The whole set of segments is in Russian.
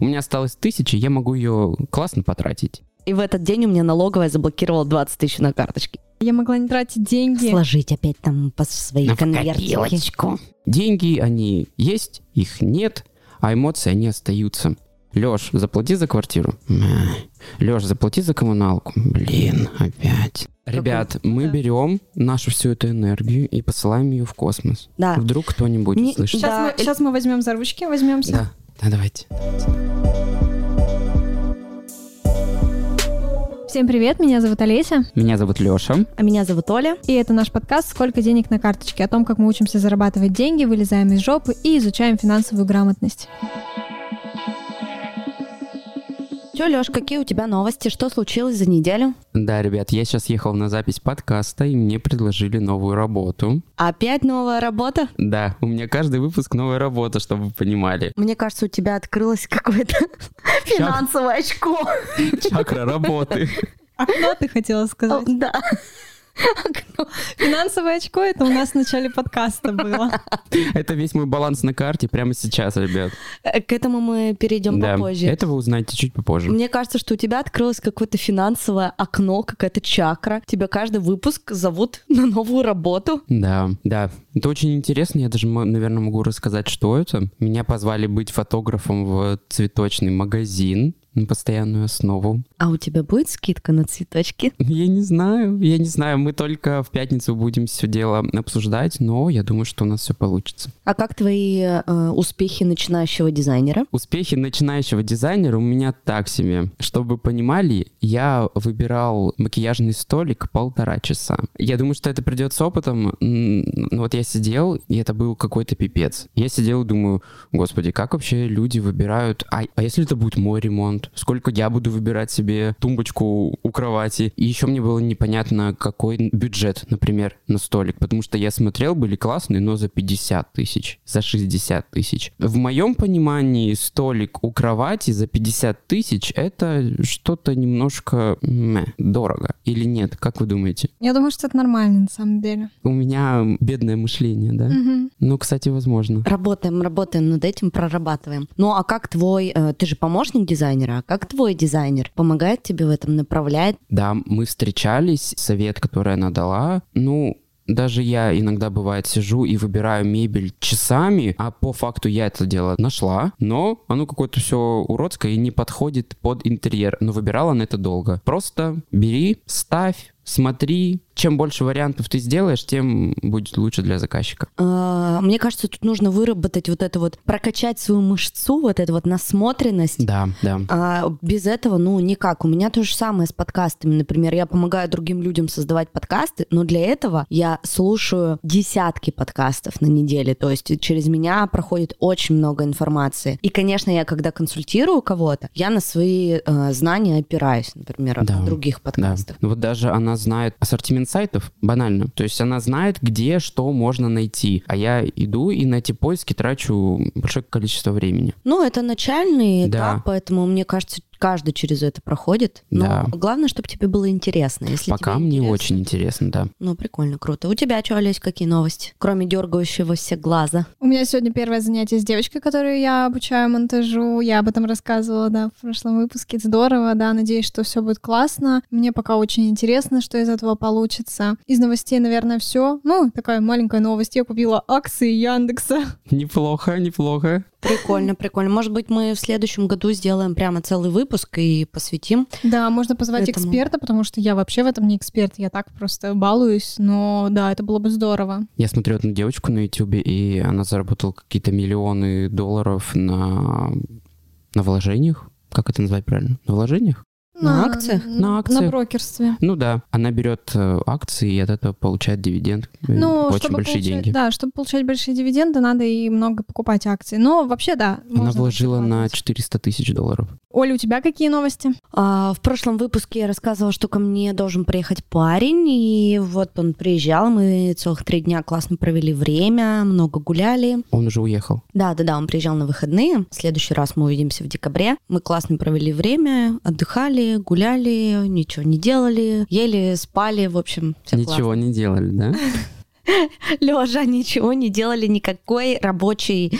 У меня осталось тысяча, я могу ее классно потратить. И в этот день у меня налоговая заблокировала 20 тысяч на карточке. Я могла не тратить деньги. Сложить опять там по своей копилочку. Деньги, они есть, их нет, а эмоции, они остаются. Лёш, заплати за квартиру. Лёш, заплати за коммуналку. Блин, опять. Ребят, мы Да. берем нашу всю эту энергию и посылаем ее в космос. Да. Вдруг кто-нибудь Не- услышит. Сейчас, Да, мы, сейчас мы возьмем за ручки, возьмемся. Да, да, давайте. Всем привет, меня зовут Олеся, Меня зовут Лёша. А меня зовут Оля. и это наш подкаст «Сколько денег на карточке?» о том, как мы учимся зарабатывать деньги, вылезаем из жопы и изучаем финансовую грамотность. Че, Леш, какие у тебя новости? Что случилось за неделю? Да, ребят, я сейчас ехал на запись подкаста, и мне предложили новую работу. Опять новая работа? Да, у меня каждый выпуск новая работа, чтобы вы понимали. Мне кажется, у тебя открылось какое-то финансовое очко. Чакра работы. Окно ты хотела сказать? Да. Финансовое очко это у нас в начале подкаста было. Это весь мой баланс на карте прямо сейчас, ребят. Э, К этому мы перейдем Да, попозже. это вы узнаете чуть попозже. Мне кажется, что у тебя открылось какое-то финансовое окно, какая-то чакра. Тебя каждый выпуск зовут на новую работу. Да, да. Это очень интересно. Я даже, наверное, могу рассказать, что это. Меня позвали быть фотографом в цветочный магазин на постоянную основу. А у тебя будет скидка на цветочки? Я не знаю, я не знаю. Мы только в пятницу будем все дело обсуждать, но я думаю, что у нас все получится. А как твои э, успехи начинающего дизайнера? Успехи начинающего дизайнера у меня так себе. Чтобы вы понимали, я выбирал макияжный столик полтора часа. Я думаю, что это придет с опытом. Ну Вот я сидел, и это был какой-то пипец. Я сидел и думаю, господи, как вообще люди выбирают... А, а если это будет мой ремонт? Сколько я буду выбирать себе тумбочку у кровати? И еще мне было непонятно, какой бюджет, например, на столик. Потому что я смотрел, были классные, но за 50 тысяч, за 60 тысяч. В моем понимании столик у кровати за 50 тысяч это что-то немножко мэ, дорого. Или нет? Как вы думаете? Я думаю, что это нормально на самом деле. У меня бедное мышление, да? Мгм. Ну, кстати, возможно. Работаем, работаем над этим, прорабатываем. Ну а как твой, э, ты же помощник дизайнера, а как твой дизайнер помогает тебе в этом, направляет? Да, мы встречались, совет, который она дала, ну, даже я иногда, бывает, сижу и выбираю мебель часами, а по факту я это дело нашла, но оно какое-то все уродское и не подходит под интерьер. Но выбирала она это долго. Просто бери, ставь, смотри. Чем больше вариантов ты сделаешь, тем будет лучше для заказчика. Э, Мне кажется, тут нужно выработать вот это вот, прокачать свою мышцу, вот эту вот насмотренность. Да, да. А без этого, ну, никак. У меня то же самое с подкастами. Например, я помогаю другим людям создавать подкасты, но для этого я слушаю десятки подкастов на неделе. То есть через меня проходит очень много информации. И, конечно, я когда консультирую кого-то, я на свои э, знания опираюсь, например, Да, других Да. подкастах. Ну Вот даже она знает ассортимент сайтов, банально. То есть она знает, где что можно найти. А я иду и на эти поиски трачу большое количество времени. Ну, это начальный Да. этап, поэтому, мне кажется, каждый через это проходит. Но Да. главное, чтобы тебе было интересно. Если Пока тебе мне интересно- очень интересно, да. Ну, прикольно, круто. У тебя что, Олесь, какие новости? Кроме дергающегося глаза. У меня сегодня первое занятие с девочкой, которую я обучаю монтажу. Я об этом рассказывала, да, в прошлом выпуске. Здорово, да, надеюсь, что все будет классно. Мне пока очень интересно, что из этого получится. Из новостей, наверное, все. Ну, такая маленькая новость. Я купила акции Яндекса. Неплохо, неплохо. Прикольно, прикольно. Может быть, мы в следующем году сделаем прямо целый выпуск и посвятим. Да, можно позвать Этому. эксперта, потому что я вообще в этом не эксперт. Я так просто балуюсь, но да, это было бы здорово. Я смотрю одну девочку на ютубе, и она заработала какие-то миллионы долларов на, на вложениях. Как это назвать правильно? На вложениях? На акциях? На акциях. На брокерстве. Ну да, она берет э, акции и от этого получает дивиденд. Э, Ну, Очень чтобы большие получать, деньги. Да, чтобы получать большие дивиденды, надо и много покупать акций. Но вообще, да. Она вложила на вкладывать. 400 тысяч долларов. Оля, у тебя какие новости? А, в прошлом выпуске я рассказывала, что ко мне должен приехать парень, и вот он приезжал, мы целых три дня классно провели время, много гуляли. Он уже уехал. Да-да-да, он приезжал на выходные. В следующий раз мы увидимся в декабре. Мы классно провели время, отдыхали, гуляли, ничего не делали, ели, спали, в общем, все Ничего не делали, да? Лежа ничего не делали, никакой рабочей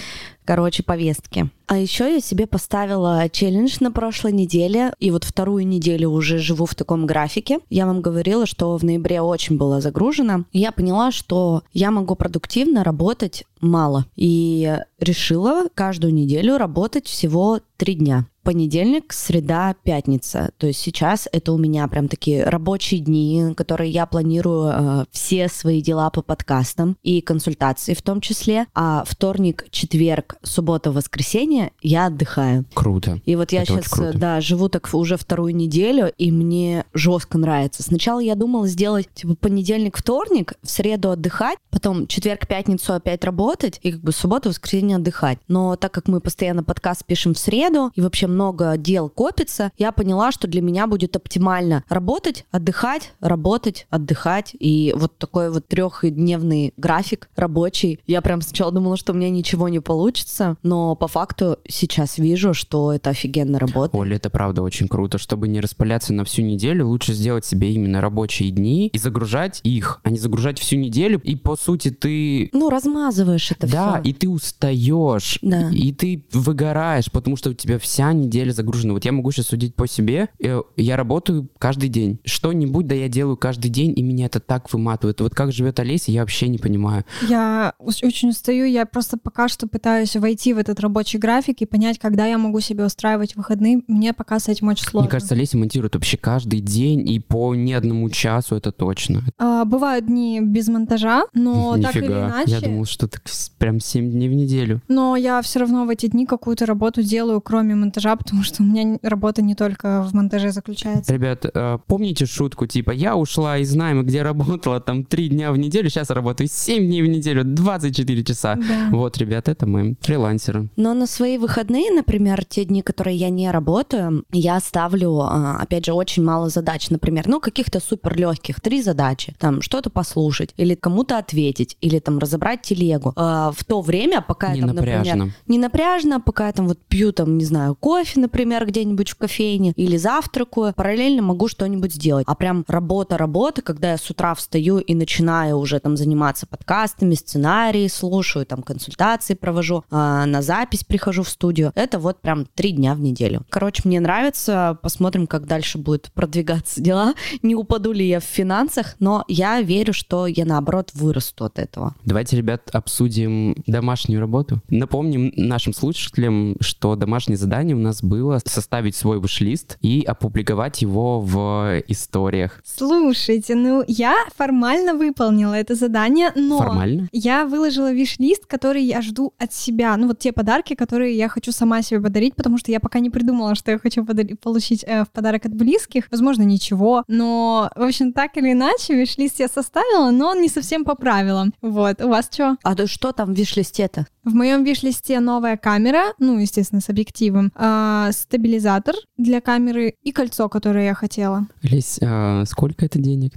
короче, повестки. А еще я себе поставила челлендж на прошлой неделе, и вот вторую неделю уже живу в таком графике. Я вам говорила, что в ноябре очень было загружено. Я поняла, что я могу продуктивно работать мало. И решила каждую неделю работать всего три дня понедельник, среда, пятница. То есть сейчас это у меня прям такие рабочие дни, которые я планирую э, все свои дела по подкастам и консультации в том числе. А вторник, четверг, суббота, воскресенье я отдыхаю. Круто. И вот я Это сейчас, да, живу так уже вторую неделю, и мне жестко нравится. Сначала я думала сделать, типа, понедельник, вторник, в среду отдыхать, потом четверг, пятницу опять работать, и как бы субботу, воскресенье отдыхать. Но так как мы постоянно подкаст пишем в среду, и вообще много дел копится, я поняла, что для меня будет оптимально работать, отдыхать, работать, отдыхать. И вот такой вот трехдневный график рабочий. Я прям сначала думала, что у меня ничего не получится, но по факту сейчас вижу, что это офигенно работает. Оля, это правда очень круто. Чтобы не распыляться на всю неделю, лучше сделать себе именно рабочие дни и загружать их, а не загружать всю неделю. И по сути ты... Ну, размазываешь это да, все. и ты устаешь, Да. и ты выгораешь, потому что у тебя вся неделя загружена. Вот я могу сейчас судить по себе. Э, Я работаю каждый день. Что-нибудь, да, я делаю каждый день, и меня это так выматывает. Вот как живет Олеся, я вообще не понимаю. Я очень устаю, я просто пока что пытаюсь войти в этот рабочий график и понять, когда я могу себе устраивать выходные. Мне пока с этим очень сложно. Мне кажется, Олеся монтирует вообще каждый день и по не одному часу, это точно. А, бывают дни без монтажа, но так или Нифига. иначе. Я думал, что так прям 7 дней в неделю. Но я все равно в эти дни какую-то работу делаю, кроме монтажа, потому что у меня работа не только в монтаже заключается. Ребят, э, помните шутку, типа, я ушла из найма, где работала там 3 дня в неделю, сейчас работаю 7 дней в неделю, 24 часа. Да. Вот, ребят, это мы, фрилансеры. Но на свои выходные, например, те дни, которые я не работаю, я ставлю, а, опять же, очень мало задач. Например, ну, каких-то супер легких, три задачи. Там что-то послушать, или кому-то ответить, или там разобрать телегу. А, В то время, пока Не я там, например, напряжно. не напряжно, пока я там вот пью там, не знаю, кофе, например, где-нибудь в кофейне, или завтракаю, параллельно могу что-нибудь сделать. А прям работа, работа, когда я с утра встаю и начинаю уже там заниматься подкастами, сценарии слушаю, там консультации провожу, а, на запись прихожу в студию, это вот прям три дня в неделю. Короче, мне нравится, посмотрим, как дальше будет продвигаться дела, не упаду ли я в финансах, но я верю, что я наоборот вырасту от этого. Давайте, ребят, обсудим домашнюю работу. Напомним нашим слушателям, что домашнее задание у нас было составить свой виш-лист и опубликовать его в историях. Слушайте, ну я формально выполнила это задание, но Формально? я выложила виш-лист, который я жду от себя. Ну вот те подарки, которые я хочу сама себе подарить, потому что я пока не придумала, что я хочу подари- получить э, в подарок от близких. Возможно, ничего. Но, в общем, так или иначе, виш-лист я составила, но он не совсем по правилам. Вот. У вас что? А то что там в виш-листе-то? В моем виш-листе новая камера, ну, естественно, с объективом, а, стабилизатор для камеры и кольцо, которое я хотела. Лесь, а сколько это денег?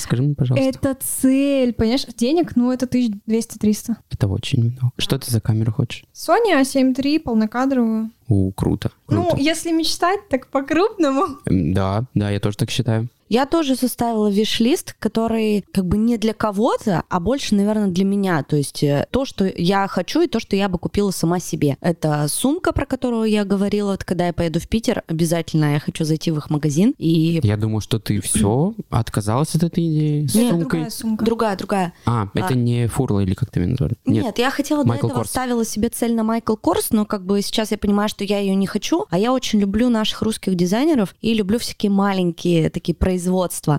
Скажи мне, пожалуйста. Это цель, понимаешь? Денег, ну, это 1200-300. Это очень много. Что ты за камеру хочешь? Sony A7 III полнокадровую. У, круто. круто. Ну, если мечтать, так по-крупному. Да, да, я тоже так считаю. Я тоже составила виш-лист, который как бы не для кого-то, а больше, наверное, для меня. То есть э, то, что я хочу и то, что я бы купила сама себе. Это сумка, про которую я говорила, вот когда я поеду в Питер, обязательно я хочу зайти в их магазин. И Я думаю, что ты все отказалась от этой идеи с Это сумкой. другая сумка. другая, другая. А, это не фурла или как ты меня назвали? Нет, я хотела Майкл до этого Корс. ставила себе цель на Майкл Корс, но как бы сейчас я понимаю, что я ее не хочу, а я очень люблю наших русских дизайнеров и люблю всякие маленькие такие производства.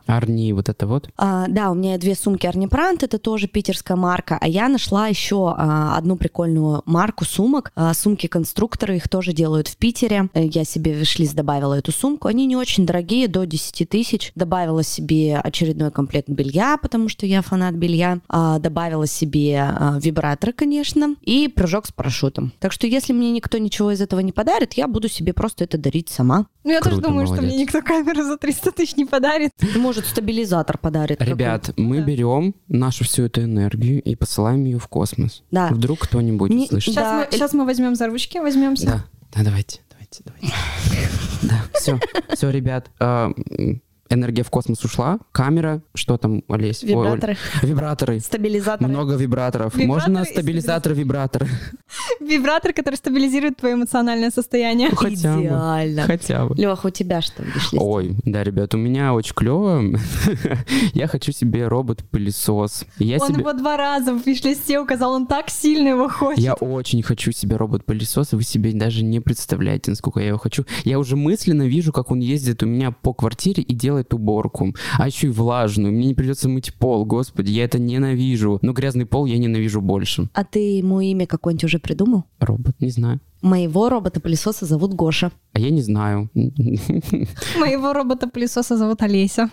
Арни, вот это вот. А, да, у меня две сумки Арни Прант, это тоже питерская марка, а я нашла еще а, одну прикольную марку сумок, а, сумки-конструкторы, их тоже делают в Питере. Э, Я себе виш-лист добавила эту сумку, они не очень дорогие, до 10 тысяч. Добавила себе очередной комплект белья, потому что я фанат белья. А, добавила себе а, вибраторы, конечно, и прыжок с парашютом. Так что если мне никто ничего из этого не подарит, я буду себе просто это дарить сама. Ну, я тоже Круто, думаю, что молодец. мне никто камеру за 300 тысяч не подарит. Может, стабилизатор подарит. Ребят, мы Да. берем нашу всю эту энергию и посылаем ее в космос. Да. Вдруг кто-нибудь Не- услышит. Сейчас, Да, мы, сейчас мы возьмем за ручки, возьмемся. Да, да, давайте, давайте, давайте. Да, все, все, ребят. Энергия в космос ушла, камера, что там, Олесь? Ой, Оль. Вибраторы, Вибраторы. стабилизаторы. Много вибраторов. Вибраторы Можно стабилизатор вибратор. Вибратор, который стабилизирует твое эмоциональное состояние. Ну, Хотя бы. Идеально. Хотя бы. Леха, у тебя что в? Ой, да, ребят, у меня очень клево. Я хочу себе робот-пылесос. Я Он себе... его два раза в виш-листе указал, он так сильно его хочет. Я очень хочу себе робот-пылесос, вы себе даже не представляете, насколько я его хочу. Я уже мысленно вижу, как он ездит у меня по квартире и делает уборку. А еще и влажную. Мне не придется мыть пол, господи, я это ненавижу. Но грязный пол я ненавижу больше. А ты ему имя какое-нибудь уже придумал? Робот, не знаю. Моего робота-пылесоса зовут Гоша. А я не знаю. Моего робота-пылесоса зовут Олеся.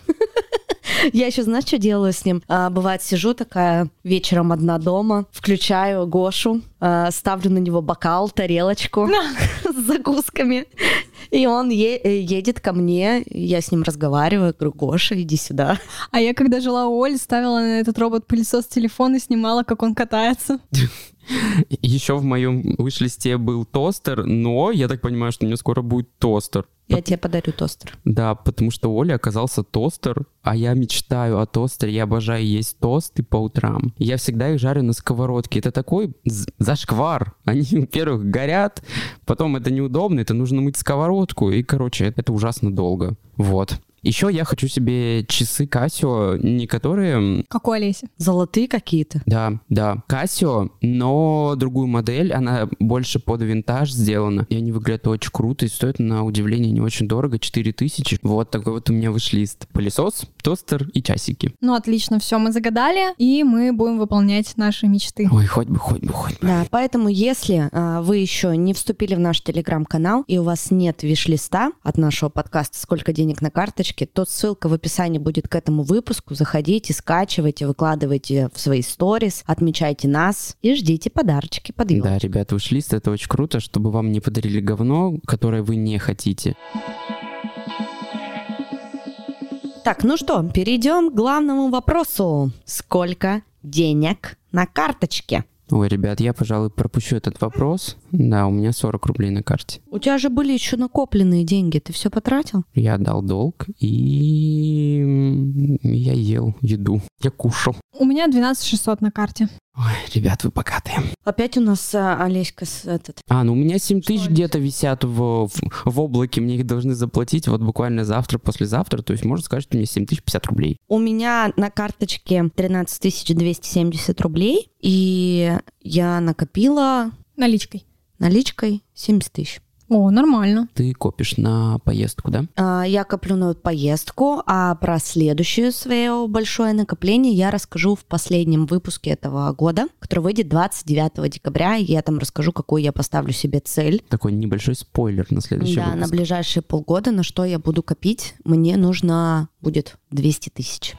Я еще, знаешь, что делаю с ним? А, бывает, сижу такая вечером одна дома, включаю Гошу, а, ставлю на него бокал, тарелочку с закусками, и он е- э, едет ко мне, я с ним разговариваю, говорю, Гоша, иди сюда. А я, когда жила у Оли, ставила на этот робот-пылесос телефон и снимала, как он катается. Еще в моем выш-листе был тостер, но я так понимаю, что у меня скоро будет тостер. Я тебе подарю тостер. Да, потому что у Оли оказался тостер, а я мечтаю о тостере, я обожаю есть тосты по утрам. Я всегда их жарю на сковородке. Это такой зашквар. Они, во-первых, горят, потом это неудобно, это нужно мыть сковородку, и, короче, это ужасно долго. Вот. Еще я хочу себе часы Casio, не которые... Как у Олеси. Золотые какие-то. Да, да, Casio, но другую модель, она больше под винтаж сделана, и они выглядят очень круто, и стоят на удивление не очень дорого, 4000. Вот такой вот у меня виш-лист. Пылесос, тостер и часики. Ну, отлично, все, мы загадали, и мы будем выполнять наши мечты. Ой, хоть бы, хоть бы, хоть бы. Да, поэтому если а, вы еще не вступили в наш телеграм-канал и у вас нет виш-листа от нашего подкаста «Сколько денег на карточке», то ссылка в описании будет к этому выпуску. Заходите, скачивайте, выкладывайте в свои сторис, отмечайте нас и ждите подарочки под елку. Да, ребята, виш-лист это очень круто, чтобы вам не подарили говно, которое вы не хотите. Так, ну что, перейдем к главному вопросу. Сколько денег на карточке? Ой, ребят, я, пожалуй, пропущу этот вопрос. Да, у меня 40 рублей на карте. У тебя же были еще накопленные деньги, ты все потратил? Я отдал долг, и я ел еду. Я кушал. У меня 12 600 на карте. Ой, ребят, вы богатые. Опять у нас а, Олеська с этот. А, ну у меня 7 тысяч где-то висят в, в, в облаке, мне их должны заплатить вот буквально завтра, послезавтра, то есть можно сказать, что у меня 7 тысяч 50 рублей. У меня на карточке 13 270 рублей, и я накопила Наличкой. Наличкой 70 тысяч. О, нормально. Ты копишь на поездку, да? А, Я коплю на поездку, а про следующее свое большое накопление я расскажу в последнем выпуске этого года, который выйдет 29 декабря. и Я там расскажу, какую я поставлю себе цель. Такой небольшой спойлер на следующий да, на выпуск. ближайшие полгода, на что я буду копить. Мне нужно будет 200 тысяч.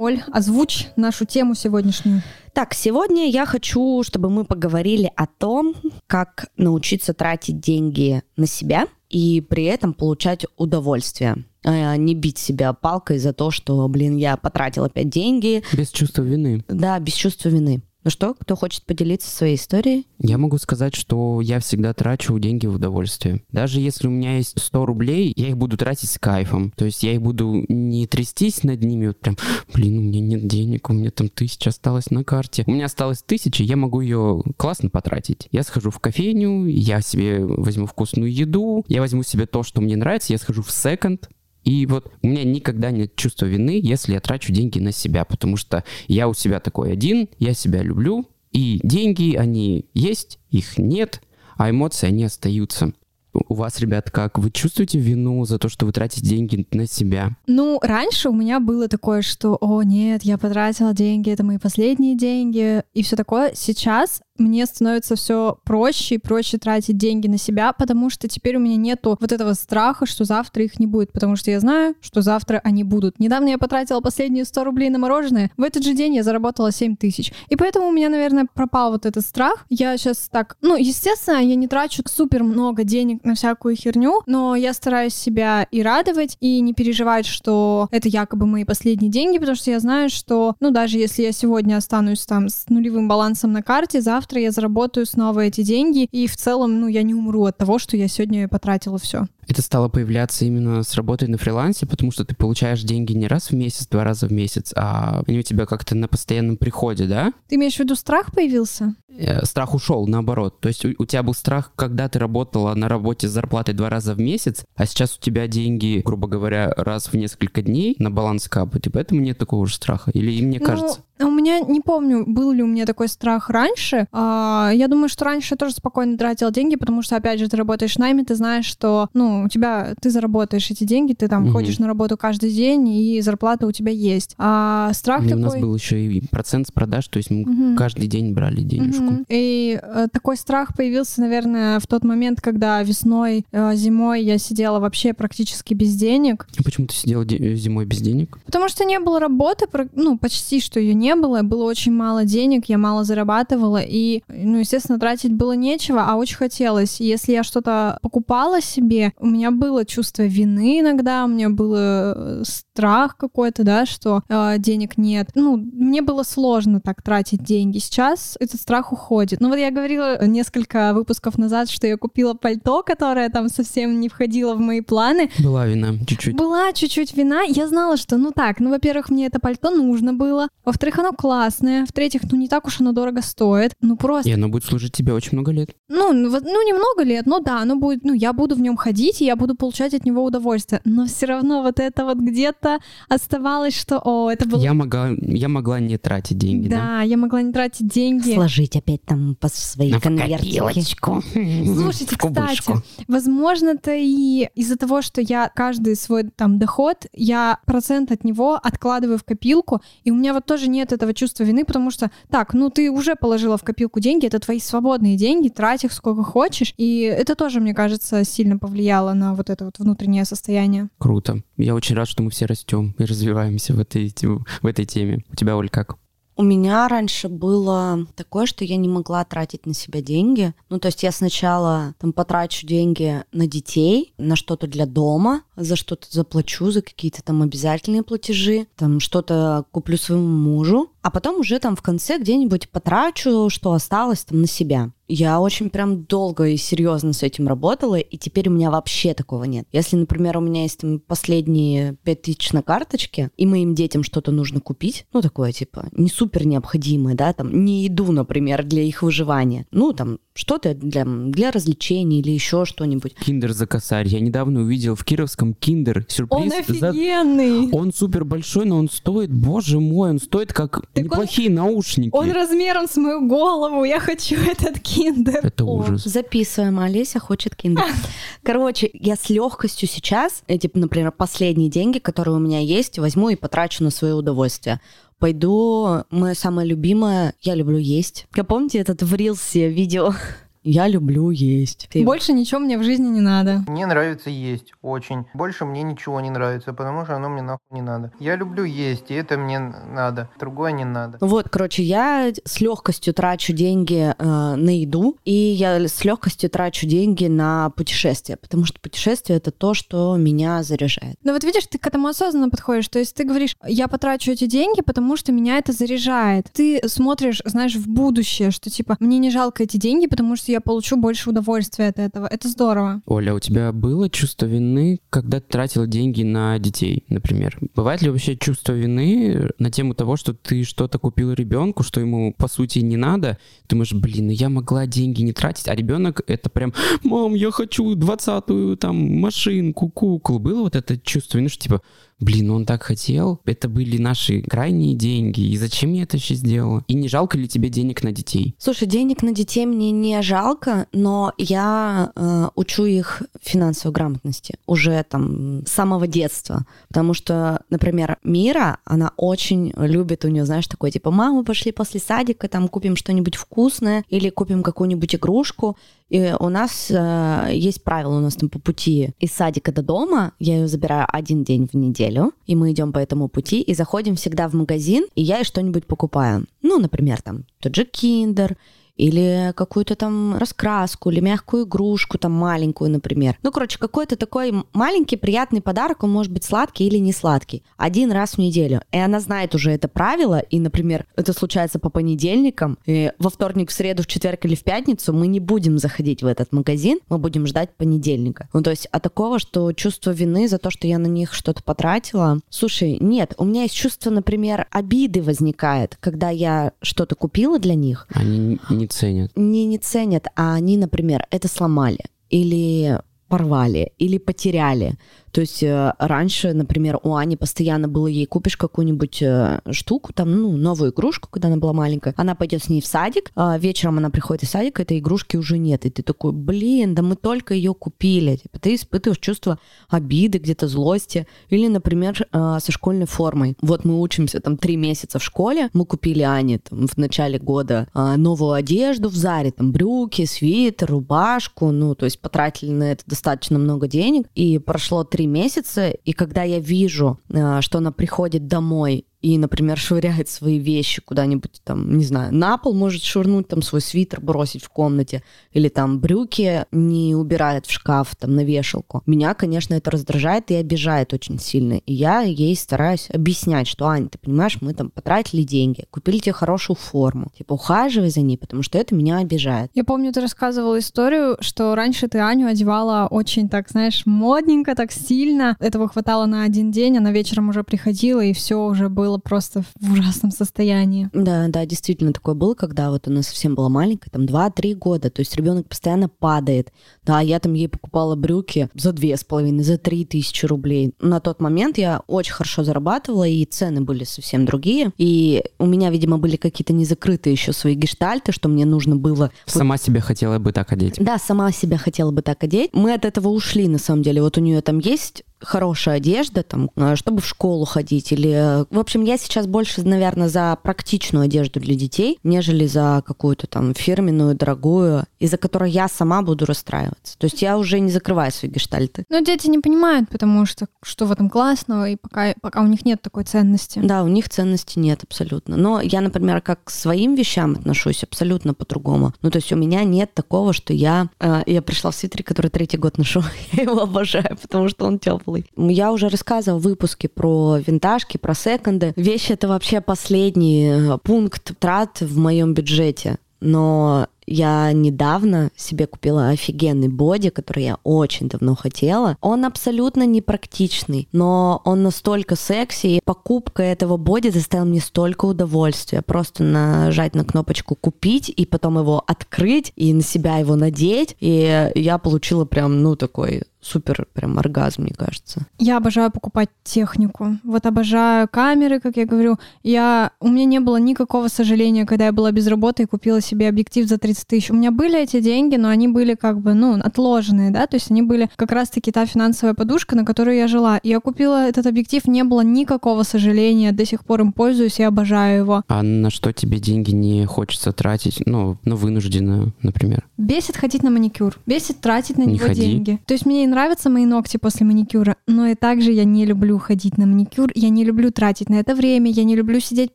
Оль, озвучь нашу тему сегодняшнюю. Так, сегодня я хочу, чтобы мы поговорили о том, как научиться тратить деньги на себя и при этом получать удовольствие. А не бить себя палкой за то, что, блин, я потратила опять деньги. Без чувства вины. Да, без чувства вины. Ну что, кто хочет поделиться своей историей? Я могу сказать, что я всегда трачу деньги в удовольствие. Даже если у меня есть 100 рублей, я их буду тратить с кайфом. То есть я их буду не трястись над ними, вот прям, блин, у меня нет денег, у меня там тысяча осталась на карте. У меня осталось тысяча, я могу ее классно потратить. Я схожу в кофейню, я себе возьму вкусную еду, я возьму себе то, что мне нравится, я схожу в секонд, и вот у меня никогда нет чувства вины, если я трачу деньги на себя, потому что я у себя такой один, я себя люблю, и деньги, они есть, их нет, а эмоции, они остаются. У вас, ребят, как? Вы чувствуете вину за то, что вы тратите деньги на себя? Ну, раньше у меня было такое, что, о, нет, я потратила деньги, это мои последние деньги, и все такое. Сейчас мне становится все проще и проще тратить деньги на себя, потому что теперь у меня нету вот этого страха, что завтра их не будет, потому что я знаю, что завтра они будут. Недавно я потратила последние 100 рублей на мороженое, в этот же день я заработала 7 тысяч. И поэтому у меня, наверное, пропал вот этот страх. Я сейчас так, ну, естественно, я не трачу супер много денег на всякую херню, но я стараюсь себя и радовать, и не переживать, что это якобы мои последние деньги, потому что я знаю, что, ну, даже если я сегодня останусь там с нулевым балансом на карте, завтра я заработаю снова эти деньги, и в целом, ну, я не умру от того, что я сегодня потратила все. Это стало появляться именно с работой на фрилансе, потому что ты получаешь деньги не раз в месяц, два раза в месяц, а они у тебя как-то на постоянном приходе, да? Ты имеешь в виду страх появился? Э, страх ушел, наоборот. То есть у, у тебя был страх, когда ты работала на работе с зарплатой два раза в месяц, а сейчас у тебя деньги, грубо говоря, раз в несколько дней на баланс капают, и поэтому нет такого же страха. Или мне Ну, кажется? У меня, не помню, был ли у меня такой страх раньше. А, я думаю, что раньше я тоже спокойно тратила деньги, потому что, опять же, ты работаешь найме, ты знаешь, что, ну, у тебя, ты заработаешь эти деньги, ты там Мгм. ходишь на работу каждый день, и зарплата у тебя есть. А страх И у такой... нас был еще и процент с продаж, то есть мы Мгм. каждый день брали денежку. Мгм. И э, такой страх появился, наверное, в тот момент, когда весной, э, зимой я сидела вообще практически без денег. А почему ты сидела де- зимой без денег? Потому что не было работы, ну, почти что ее не было, было очень мало денег, я мало зарабатывала, и, ну, естественно, тратить было нечего, а очень хотелось. Если я что-то покупала себе, у меня было чувство вины иногда, у меня было э, страх какой-то, да, что э, денег нет. Ну, мне было сложно так тратить деньги. Сейчас этот страх уходит. Ну, вот я говорила несколько выпусков назад, что я купила пальто, которое там совсем не входило в мои планы, Была вина, чуть-чуть. была чуть-чуть вина. Я знала, что, ну так, ну, во-первых, мне это пальто нужно было. Во-вторых, оно классное. В-третьих, ну, не так уж оно дорого стоит. Ну, просто, И оно будет служить тебе очень много лет. ну, ну, ну, немного лет, но да, оно будет, ну, я буду в нем ходить, и я буду получать от него удовольствие. Но все равно вот это вот где-то оставалось, что, о, это было... Я могла, я могла не тратить деньги, да? да, я могла не тратить деньги. Сложить опять там по своей На конвертике. копилочку. Слушайте, кстати, возможно, это и из-за того, что я каждый свой там доход, я процент от него откладываю в копилку, и у меня вот тоже нет этого чувства вины, потому что, так, ну ты уже положила в копилку деньги, это твои свободные деньги, трать их сколько хочешь, и это тоже, мне кажется, сильно повлияло на вот это вот внутреннее состояние. Круто. Я очень рад, что мы все растем и развиваемся в этой, в этой теме. У тебя, Оль, как? У меня раньше было такое, что я не могла тратить на себя деньги. Ну, то есть я сначала там потрачу деньги на детей, на что-то для дома, за что-то заплачу, за какие-то там обязательные платежи, там что-то куплю своему мужу, а потом уже там в конце где-нибудь потрачу, что осталось там на себя. Я очень прям долго и серьезно с этим работала, и теперь у меня вообще такого нет. Если, например, у меня есть там последние 5000 на карточке, и моим детям что-то нужно купить, ну, такое, типа, не супер необходимое, да, там, не еду, например, для их выживания, ну, там, что-то для, для развлечений или еще что-нибудь. Киндер за косарь. Я недавно увидел в Кировском киндер Он сюрприз. за- офигенный! Он супер большой, но он стоит, боже мой, он стоит как он- неплохие наушники. Он размером с мою голову, я хочу этот киндер. Это О, ужас. Записываем, Олеся хочет киндер. Короче, я с легкостью сейчас эти, например, последние деньги, которые у меня есть, возьму и потрачу на свое удовольствие. Пойду, мое самое любимое, я люблю есть. Как помните этот в Рилсе видео? Я люблю есть. Ты- Больше ничего мне в жизни не надо. Мне нравится есть, очень. Больше мне ничего не нравится, потому что оно мне нахуй не надо. Я люблю есть, и это мне надо. Другое не надо. Вот, короче, я с легкостью трачу деньги э, на еду, и я с легкостью трачу деньги на путешествия, потому что путешествие это то, что меня заряжает. Ну вот видишь, ты к этому осознанно подходишь. То есть ты говоришь, я потрачу эти деньги, потому что меня это заряжает. Ты смотришь, знаешь, в будущее, что типа, мне не жалко эти деньги, потому что я получу больше удовольствия от этого. Это здорово. Оля, у тебя было чувство вины, когда ты тратила деньги на детей, например? Бывает ли вообще чувство вины на тему того, что ты что-то купил ребенку, что ему по сути не надо? Ты думаешь, блин, ну я могла деньги не тратить, а ребенок это прям, мам, я хочу двадцатую там машинку, куклу. Было вот это чувство вины, что типа, блин, он так хотел, это были наши крайние деньги, и зачем я это сейчас сделала? И не жалко ли тебе денег на детей? Слушай, денег на детей мне не жалко, но я э, учу их финансовой грамотности уже там с самого детства. Потому что, например, Мира, она очень любит, у нее, знаешь, такое типа, мама, пошли после садика, там купим что-нибудь вкусное или купим какую-нибудь игрушку. И у нас э, есть правило, у нас там по пути из садика до дома, я ее забираю один день в неделю, и мы идем по этому пути, и заходим всегда в магазин, и я ей что-нибудь покупаю. Ну, например, там тот же киндер, или какую-то там раскраску, или мягкую игрушку, там маленькую, например. Ну, короче, какой-то такой маленький приятный подарок, он может быть сладкий или не сладкий. Один раз в неделю. И она знает уже это правило, и, например, это случается по понедельникам, и во вторник, в среду, в четверг или в пятницу мы не будем заходить в этот магазин, мы будем ждать понедельника. Ну, то есть от такого, что чувство вины за то, что я на них что-то потратила. Слушай, нет, у меня есть чувство, например, обиды возникает, когда я что-то купила для них. Они не ценят. Не, не ценят, а они, например, это сломали или порвали или потеряли. То есть э, раньше, например, у Ани постоянно было ей купишь какую-нибудь э, штуку, там, ну, новую игрушку, когда она была маленькая, она пойдет с ней в садик, а вечером она приходит из садика, этой игрушки уже нет, и ты такой, блин, да мы только ее купили, типа, ты испытываешь чувство обиды, где-то злости, или, например, э, со школьной формой. Вот мы учимся там три месяца в школе, мы купили Ане там, в начале года новую одежду в Заре, там брюки, свитер, рубашку, ну, то есть потратили на это достаточно много денег, и прошло три три месяца, и когда я вижу, э, что она приходит домой и, например, швыряет свои вещи куда-нибудь там, не знаю, на пол может швырнуть, там свой свитер бросить в комнате, или там брюки не убирает в шкаф, там, на вешалку. Меня, конечно, это раздражает и обижает очень сильно. И я ей стараюсь объяснять, что, Аня, ты понимаешь, мы там потратили деньги, купили тебе хорошую форму, типа, ухаживай за ней, потому что это меня обижает. Я помню, ты рассказывала историю, что раньше ты Аню одевала очень так, знаешь, модненько, так стильно. Этого хватало на один день, она вечером уже приходила, и все уже было было просто в ужасном состоянии. Да, да, действительно такое было, когда вот она совсем была маленькая, там 2-3 года, то есть ребенок постоянно падает. Да, я там ей покупала брюки за две с половиной, за три тысячи рублей. На тот момент я очень хорошо зарабатывала, и цены были совсем другие. И у меня, видимо, были какие-то незакрытые еще свои гештальты, что мне нужно было... Сама себя хотела бы так одеть. Да, сама себя хотела бы так одеть. Мы от этого ушли, на самом деле. Вот у нее там есть хорошая одежда, там, э, чтобы в школу ходить. Или, э, в общем, я сейчас больше, наверное, за практичную одежду для детей, нежели за какую-то там фирменную, дорогую, из-за которой я сама буду расстраиваться. То есть я уже не закрываю свои гештальты. Но дети не понимают, потому что что в этом классного, и пока, пока у них нет такой ценности. Да, у них ценности нет абсолютно. Но я, например, как к своим вещам отношусь абсолютно по-другому. Ну, то есть у меня нет такого, что я... Э, я пришла в свитере, который третий год ношу. я его обожаю, потому что он теплый теплый. Я уже рассказывала в выпуске про винтажки, про секонды. Вещи — это вообще последний э, пункт трат в моем бюджете. Но я недавно себе купила офигенный боди, который я очень давно хотела. Он абсолютно непрактичный, но он настолько секси, и покупка этого боди доставила мне столько удовольствия. Просто нажать на кнопочку «Купить», и потом его открыть, и на себя его надеть, и я получила прям, ну, такой супер прям оргазм, мне кажется. Я обожаю покупать технику. Вот обожаю камеры, как я говорю. Я... У меня не было никакого сожаления, когда я была без работы и купила себе объектив за 30 тысяч. У меня были эти деньги, но они были как бы, ну, отложенные, да, то есть они были как раз-таки та финансовая подушка, на которую я жила. И я купила этот объектив, не было никакого сожаления, до сих пор им пользуюсь и обожаю его. А на что тебе деньги не хочется тратить? Ну, ну вынужденно, например. Бесит ходить на маникюр, бесит тратить на не него ходи. деньги. То есть мне нравятся мои ногти после маникюра, но и также я не люблю ходить на маникюр, я не люблю тратить на это время, я не люблю сидеть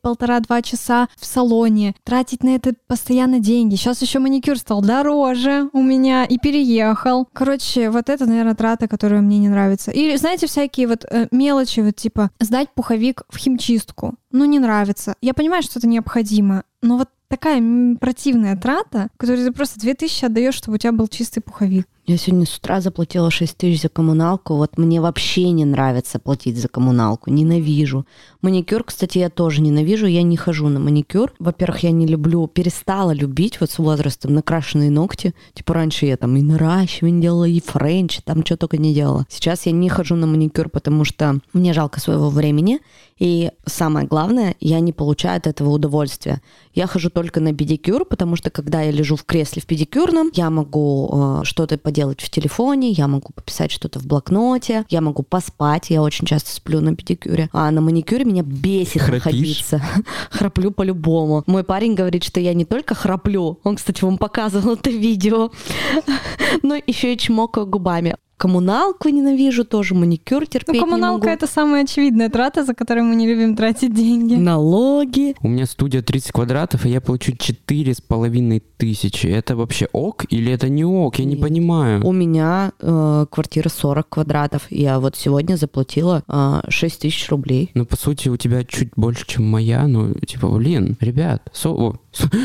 полтора-два часа в салоне, тратить на это постоянно деньги. Сейчас еще маникюр стал дороже у меня и переехал. Короче, вот это, наверное, трата, которая мне не нравится. Или, знаете, всякие вот э, мелочи, вот типа сдать пуховик в химчистку. Ну, не нравится. Я понимаю, что это необходимо, но вот такая противная трата, которую ты просто 2000 отдаешь, чтобы у тебя был чистый пуховик. Я сегодня с утра заплатила 6 тысяч за коммуналку. Вот мне вообще не нравится платить за коммуналку. Ненавижу. Маникюр, кстати, я тоже ненавижу. Я не хожу на маникюр. Во-первых, я не люблю, перестала любить вот с возрастом накрашенные ногти. Типа раньше я там и наращивание делала, и френч, там что только не делала. Сейчас я не хожу на маникюр, потому что мне жалко своего времени. И самое главное, я не получаю от этого удовольствия. Я хожу только на педикюр, потому что когда я лежу в кресле в педикюрном, я могу э, что-то поделать в телефоне, я могу пописать что-то в блокноте, я могу поспать, я очень часто сплю на педикюре, а на маникюре меня бесит Храпишь? находиться. Храплю по-любому. Мой парень говорит, что я не только храплю, он, кстати, вам показывал это видео, но еще и чмокаю губами. Коммуналку ненавижу тоже, маникюр терпеть Ну, не коммуналка могу. это самая очевидная трата, за которую мы не любим тратить деньги. Налоги. У меня студия 30 квадратов, и я получу четыре с половиной тысячи. Это вообще ок или это не ок? Я не Нет. понимаю. У меня э, квартира 40 квадратов. Я вот сегодня заплатила э, 6 тысяч рублей. Ну, по сути, у тебя чуть больше, чем моя. Ну, типа, блин, ребят, со-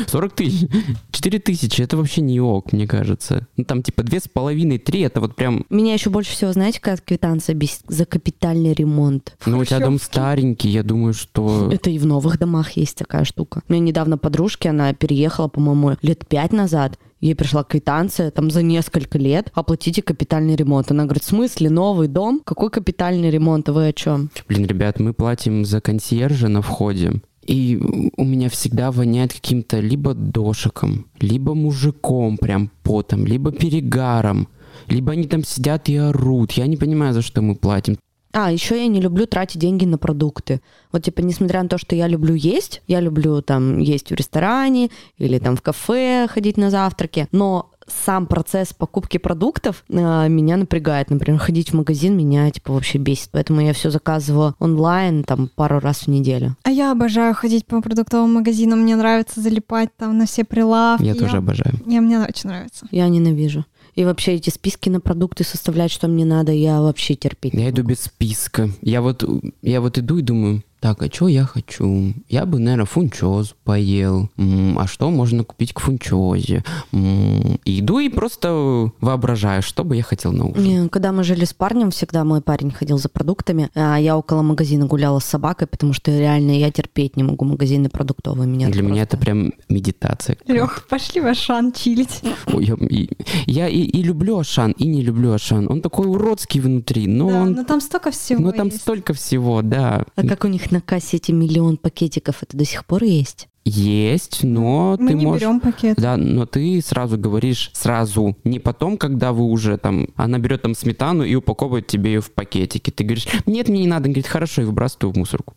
40 тысяч, 4 тысячи, это вообще не ок, мне кажется. Ну, там, типа, две с половиной, три, это вот прям... Меня еще больше всего, знаете, какая квитанция бесит? За капитальный ремонт. Ну, у тебя дом старенький, я думаю, что... Это и в новых домах есть такая штука. У меня недавно подружки, она переехала, по-моему, лет пять назад. Ей пришла квитанция там за несколько лет. Оплатите капитальный ремонт. Она говорит, в смысле новый дом? Какой капитальный ремонт? А Вы о чем? Блин, ребят, мы платим за консьержа на входе. И у меня всегда воняет каким-то либо дошиком, либо мужиком прям потом, либо перегаром. Либо они там сидят и орут. Я не понимаю, за что мы платим. А, еще я не люблю тратить деньги на продукты. Вот, типа, несмотря на то, что я люблю есть, я люблю там есть в ресторане или там в кафе ходить на завтраки, но сам процесс покупки продуктов э, меня напрягает. Например, ходить в магазин меня, типа, вообще бесит. Поэтому я все заказываю онлайн там пару раз в неделю. А я обожаю ходить по продуктовым магазинам. Мне нравится залипать там на все прилавки. Я тоже обожаю. Я, мне очень нравится. Я ненавижу. И вообще эти списки на продукты составлять, что мне надо, я вообще терпеть. не Я иду без списка. Я вот, я вот иду и думаю, так, а что я хочу? Я бы, наверное, фунчоз поел. М, а что можно купить к фунчозе? М, и иду и просто воображаю, что бы я хотел на ужин. Не, Когда мы жили с парнем, всегда мой парень ходил за продуктами, а я около магазина гуляла с собакой, потому что реально я терпеть не могу магазины продуктовые. Меня Для меня это просто- прям медитация. Лех, пошли в Ашан чилить. Ой, Я, и, я и, и люблю Ашан, и не люблю Ашан. Он такой уродский внутри, но да, он... но там столько всего но там есть. столько всего, да. А как у них на кассе эти миллион пакетиков, это до сих пор есть? Есть, но Мы ты не можешь... берем пакет. Да, но ты сразу говоришь сразу, не потом, когда вы уже там, она берет там сметану и упаковывает тебе ее в пакетики. Ты говоришь, нет, мне не надо. Он говорит, хорошо, и выбрасываю в мусорку.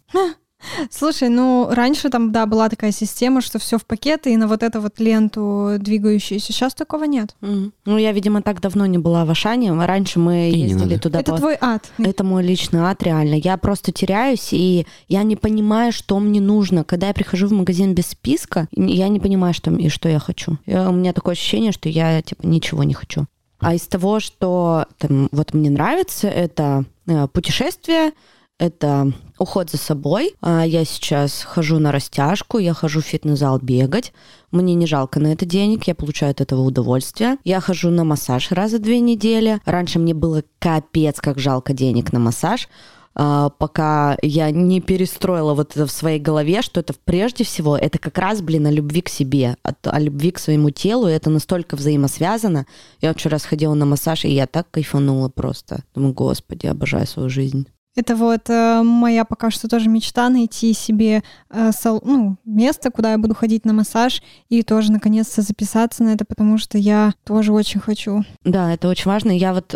Слушай, ну раньше там, да, была такая система, что все в пакеты и на вот эту вот ленту двигающуюся. Сейчас такого нет. Ну, я, видимо, так давно не была в Ашане. Раньше мы И ездили туда Это по- твой ад. Это мой личный ад, реально. Я просто теряюсь, и я не понимаю, что мне нужно. Когда я прихожу в магазин без списка, я не понимаю, что, и что я хочу. Я- у меня такое ощущение, что я, типа, ничего не хочу. А из того, что там, вот мне нравится, это э, путешествие, это уход за собой. А Я сейчас хожу на растяжку, я хожу в фитнес-зал бегать. Мне не жалко на это денег, я получаю от этого удовольствие. Я хожу на массаж раз в две недели. Раньше мне было капец, как жалко денег на массаж а, пока я не перестроила вот это в своей голове, что это прежде всего, это как раз, блин, о любви к себе, от- о, любви к своему телу, и это настолько взаимосвязано. Я вчера сходила на массаж, и я так кайфанула просто. Думаю, господи, обожаю свою жизнь. Это вот э, моя пока что тоже мечта найти себе э, сал- ну, место, куда я буду ходить на массаж и тоже наконец-то записаться на это, потому что я тоже очень хочу. Да, это очень важно. Я вот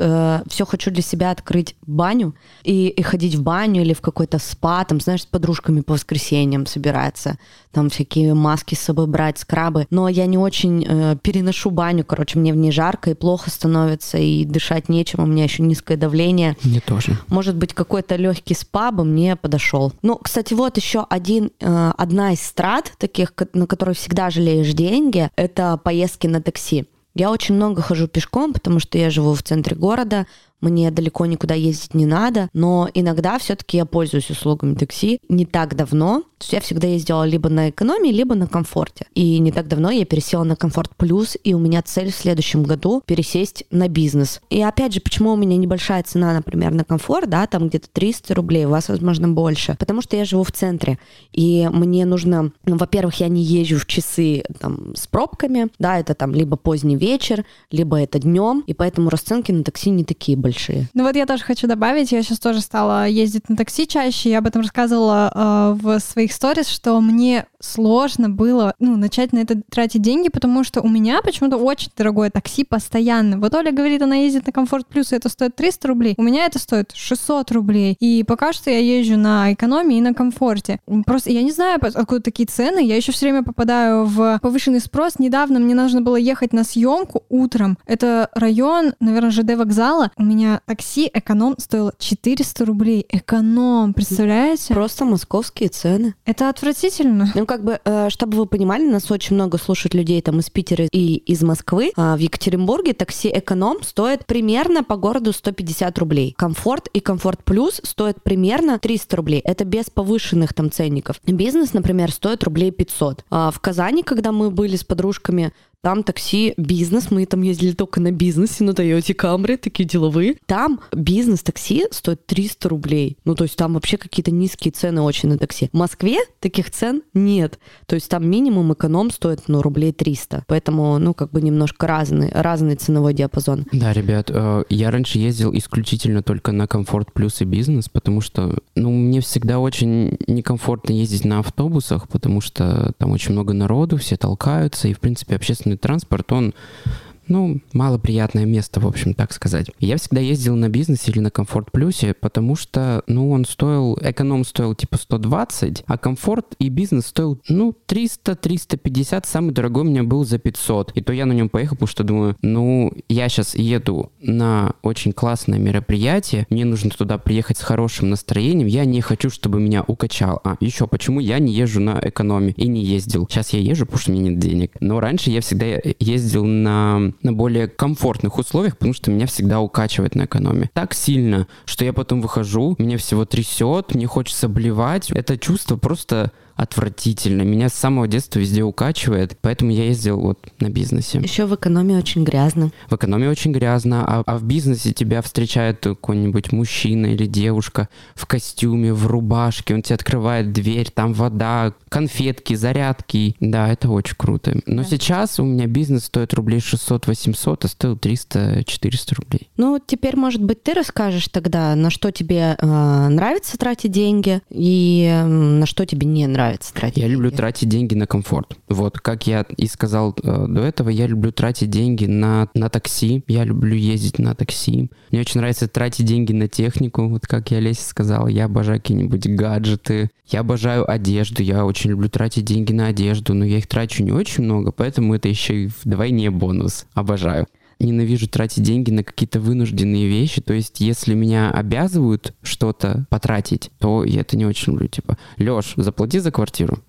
все хочу для себя открыть баню и, и ходить в баню или в какой-то спа, там, знаешь, с подружками по воскресеньям собираться, там всякие маски с собой брать, скрабы. Но я не очень э, переношу баню, короче, мне в ней жарко и плохо становится, и дышать нечем, у меня еще низкое давление. Мне тоже. Может быть, какой-то легкий спа бы мне подошел. Ну, кстати, вот еще один, э, одна из страт, таких, на которые всегда жалеешь деньги, это поездки на такси. Я очень много хожу пешком, потому что я живу в центре города, мне далеко никуда ездить не надо, но иногда все-таки я пользуюсь услугами такси. Не так давно, то есть я всегда ездила либо на экономии, либо на комфорте. И не так давно я пересела на комфорт плюс, и у меня цель в следующем году пересесть на бизнес. И опять же, почему у меня небольшая цена, например, на комфорт, да, там где-то 300 рублей, у вас, возможно, больше. Потому что я живу в центре, и мне нужно, ну, во-первых, я не езжу в часы там с пробками, да, это там либо поздний вечер, либо это днем, и поэтому расценки на такси не такие большие. Ну вот я тоже хочу добавить, я сейчас тоже стала ездить на такси чаще, я об этом рассказывала э, в своих сторис, что мне сложно было ну, начать на это тратить деньги, потому что у меня почему-то очень дорогое такси постоянно. Вот Оля говорит, она ездит на Комфорт Плюс, и это стоит 300 рублей. У меня это стоит 600 рублей. И пока что я езжу на экономии и на комфорте. Просто я не знаю, откуда такие цены. Я еще все время попадаю в повышенный спрос. Недавно мне нужно было ехать на съемку утром. Это район, наверное, ЖД вокзала. У меня такси эконом стоило 400 рублей. Эконом, представляете? Просто московские цены. Это отвратительно. Ну, как бы, э, чтобы вы понимали, нас очень много слушают людей там из Питера и из Москвы. А в Екатеринбурге такси эконом стоит примерно по городу 150 рублей. Комфорт и комфорт плюс стоит примерно 300 рублей. Это без повышенных там ценников. Бизнес, например, стоит рублей 500. А в Казани, когда мы были с подружками, там такси бизнес, мы там ездили только на бизнесе, на Toyota Camry, такие деловые. Там бизнес-такси стоит 300 рублей. Ну, то есть там вообще какие-то низкие цены очень на такси. В Москве таких цен нет. То есть там минимум эконом стоит, ну, рублей 300. Поэтому, ну, как бы немножко разный, разный ценовой диапазон. Да, ребят, э, я раньше ездил исключительно только на комфорт плюс и бизнес, потому что, ну, мне всегда очень некомфортно ездить на автобусах, потому что там очень много народу, все толкаются, и, в принципе, общественный общественный транспорт, он ну, малоприятное место, в общем, так сказать. Я всегда ездил на бизнесе или на комфорт плюсе, потому что, ну, он стоил, эконом стоил типа 120, а комфорт и бизнес стоил, ну, 300-350, самый дорогой у меня был за 500. И то я на нем поехал, потому что думаю, ну, я сейчас еду на очень классное мероприятие, мне нужно туда приехать с хорошим настроением, я не хочу, чтобы меня укачал. А, еще, почему я не езжу на экономе и не ездил? Сейчас я езжу, потому что меня нет денег. Но раньше я всегда ездил на на более комфортных условиях, потому что меня всегда укачивает на экономе. Так сильно, что я потом выхожу, меня всего трясет, мне хочется блевать. Это чувство просто отвратительно. Меня с самого детства везде укачивает, поэтому я ездил вот на бизнесе. Еще в экономии очень грязно. В экономии очень грязно, а, а в бизнесе тебя встречает какой-нибудь мужчина или девушка в костюме, в рубашке, он тебе открывает дверь, там вода, конфетки, зарядки. Да, это очень круто. Но да. сейчас у меня бизнес стоит рублей 600-800, а стоил 300-400 рублей. Ну, теперь, может быть, ты расскажешь тогда, на что тебе э, нравится тратить деньги и на что тебе не нравится нравится тратить Я деньги. люблю тратить деньги на комфорт. Вот, как я и сказал э, до этого, я люблю тратить деньги на, на такси. Я люблю ездить на такси. Мне очень нравится тратить деньги на технику. Вот как я Лесе сказал, я обожаю какие-нибудь гаджеты. Я обожаю одежду. Я очень люблю тратить деньги на одежду, но я их трачу не очень много, поэтому это еще и вдвойне бонус. Обожаю ненавижу тратить деньги на какие-то вынужденные вещи. То есть, если меня обязывают что-то потратить, то я это не очень люблю. Типа, Леш, заплати за квартиру.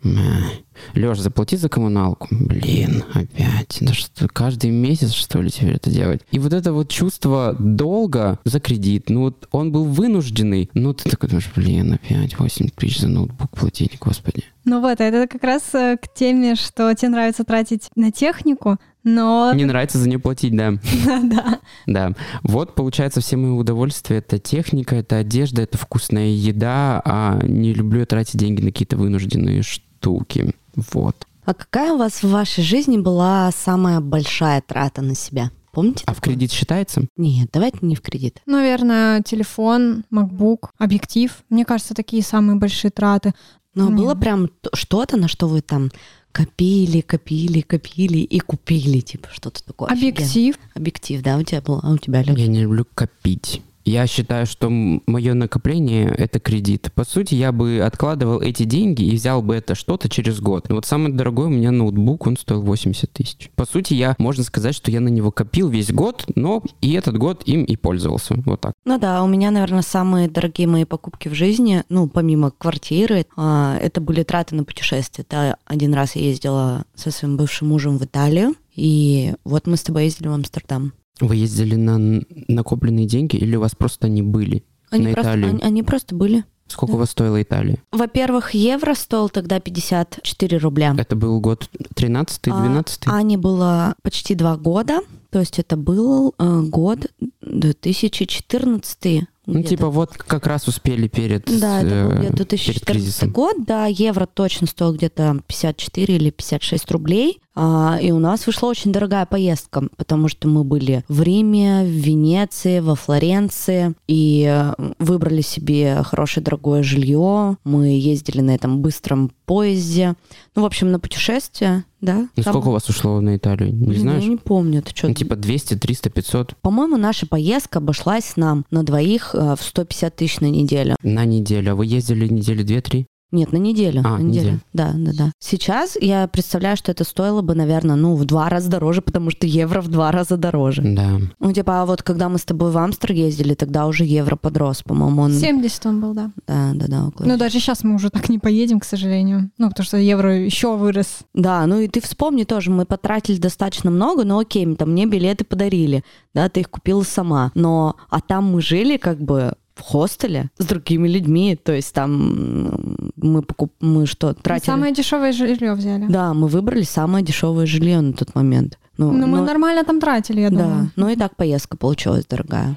Леш, заплати за коммуналку. Блин, опять. Да что, каждый месяц, что ли, теперь это делать? И вот это вот чувство долга за кредит, ну вот он был вынужденный, ну ты такой думаешь, блин, опять 8 тысяч за ноутбук платить, господи. Ну вот, это как раз э, к теме, что тебе нравится тратить на технику, но... Не нравится за нее платить, да. Да. Да. Вот, получается, все мои удовольствия — это техника, это одежда, это вкусная еда, а не люблю я тратить деньги на какие-то вынужденные штуки. Вот. А какая у вас в вашей жизни была самая большая трата на себя? Помните? А такое? в кредит считается? Нет, давайте не в кредит. Наверное, телефон, MacBook, объектив. Мне кажется, такие самые большие траты. Но Нет. было прям что-то, на что вы там копили, копили, копили и купили, типа что-то такое. Объектив. Офигенно. Объектив, да, у тебя был, а у тебя, Лёш? Я не люблю копить. Я считаю, что мое накопление — это кредит. По сути, я бы откладывал эти деньги и взял бы это что-то через год. Вот самый дорогой у меня ноутбук, он стоил 80 тысяч. По сути, я, можно сказать, что я на него копил весь год, но и этот год им и пользовался. Вот так. Ну да, у меня, наверное, самые дорогие мои покупки в жизни, ну, помимо квартиры, а, это были траты на путешествия. Это один раз я ездила со своим бывшим мужем в Италию, и вот мы с тобой ездили в Амстердам. Вы ездили на накопленные деньги или у вас просто они были они на просто, Италию? Они, они просто были. Сколько да. у вас стоила Италия? Во-первых, евро стоил тогда 54 рубля. Это был год 13-12? А, Ане было почти два года. То есть это был э, год 2014 Ну, типа, вот как раз успели перед, Да, это был э, где-то перед 2014 кризисом. год, да, евро точно стоил где-то 54 или 56 рублей, а, и у нас вышла очень дорогая поездка, потому что мы были в Риме, в Венеции, во Флоренции, и э, выбрали себе хорошее дорогое жилье, мы ездили на этом быстром поезде, ну, в общем, на путешествие, да. Ну, Там- сколько у вас ушло на Италию? Не Блин, знаешь? Я не помню, ты что? Ну, типа 200, 300, 500 По-моему, наша поездка обошлась нам на двоих э, в 150 тысяч на неделю. на неделю. А вы ездили недели две-три? Нет, на неделю. А, на неделю. неделю. Да, да, да. Сейчас я представляю, что это стоило бы, наверное, ну, в два раза дороже, потому что евро в два раза дороже. Да. Ну, типа, а вот когда мы с тобой в Амстер ездили, тогда уже евро подрос, по-моему, он... 70 он был, да. Да, да, да, около Ну, даже сейчас мы уже так не поедем, к сожалению. Ну, потому что евро еще вырос. Да, ну и ты вспомни тоже, мы потратили достаточно много, но окей, там мне билеты подарили, да, ты их купила сама, но, а там мы жили как бы в хостеле с другими людьми, то есть там мы покуп... мы что, тратили... Самое дешевое жилье взяли. Да, мы выбрали самое дешевое жилье на тот момент. Ну, Ну, мы но- нормально там тратили, я Да, думаю. но и так поездка получилась дорогая.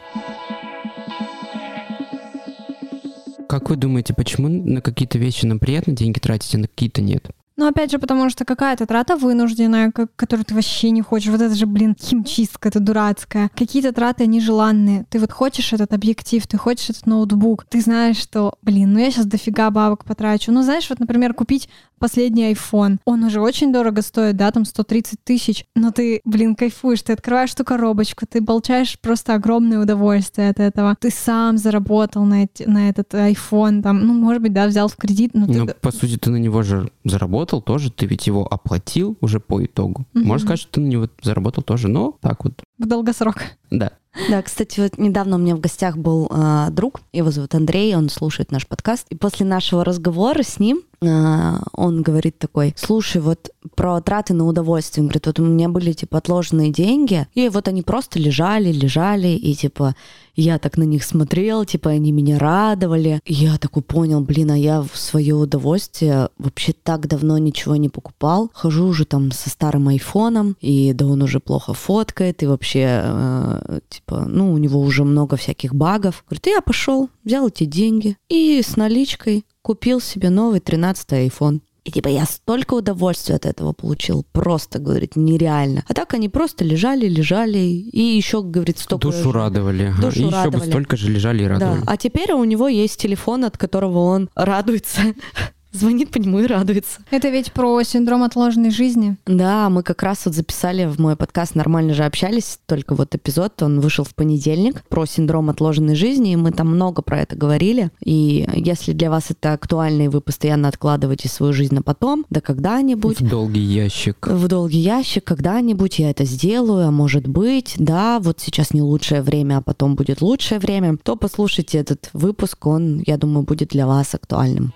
Как вы думаете, почему на какие-то вещи нам приятно деньги тратить, а на какие-то нет? Но опять же, потому что какая-то трата вынужденная, которую ты вообще не хочешь. Вот это же, блин, химчистка, это дурацкая. Какие-то траты нежеланные. Ты вот хочешь этот объектив, ты хочешь этот ноутбук. Ты знаешь, что, блин, ну я сейчас дофига бабок потрачу. Ну, знаешь, вот, например, купить последний iPhone. Он уже очень дорого стоит, да, там 130 тысяч. Но ты, блин, кайфуешь. Ты открываешь эту коробочку, ты получаешь просто огромное удовольствие от этого. Ты сам заработал на, эти- на этот iPhone, там, ну, может быть, да, взял в кредит, но ты Ну, по сути, ты на него же заработал тоже, ты ведь его оплатил уже по итогу. Мгм. Можно сказать, что ты на него заработал тоже, но так вот, в долгосрок. Да. Да, кстати, вот недавно у меня в гостях был а, друг, его зовут Андрей, он слушает наш подкаст. И после нашего разговора с ним а, он говорит такой, слушай, вот про траты на удовольствие. Он говорит, вот у меня были, типа, отложенные деньги, и вот они просто лежали, лежали, и, типа, я так на них смотрел, типа, они меня радовали. И я такой понял, блин, а я в свое удовольствие вообще так давно ничего не покупал. Хожу уже там со старым айфоном, и да он уже плохо фоткает, и вообще, э, типа, ну, у него уже много всяких багов. Говорит, я пошел, взял эти деньги и с наличкой купил себе новый 13 iPhone. И типа я столько удовольствия от этого получил, просто, говорит, нереально. А так они просто лежали, лежали, и еще, говорит, столько... Душу радовали. Душу и еще бы радовали. столько же лежали и радовали. Да, а теперь у него есть телефон, от которого он радуется. Звонит по нему и радуется. Это ведь про синдром отложенной жизни. Да, мы как раз вот записали в мой подкаст «Нормально же общались», только вот эпизод, он вышел в понедельник, про синдром отложенной жизни, и мы там много про это говорили. И если для вас это актуально, и вы постоянно откладываете свою жизнь на потом, да когда-нибудь, В долгий ящик. в долгий ящик, когда-нибудь я это сделаю, а может быть, да, вот сейчас не лучшее время, а потом будет лучшее время, то послушайте этот выпуск, он, я думаю, будет для вас актуальным.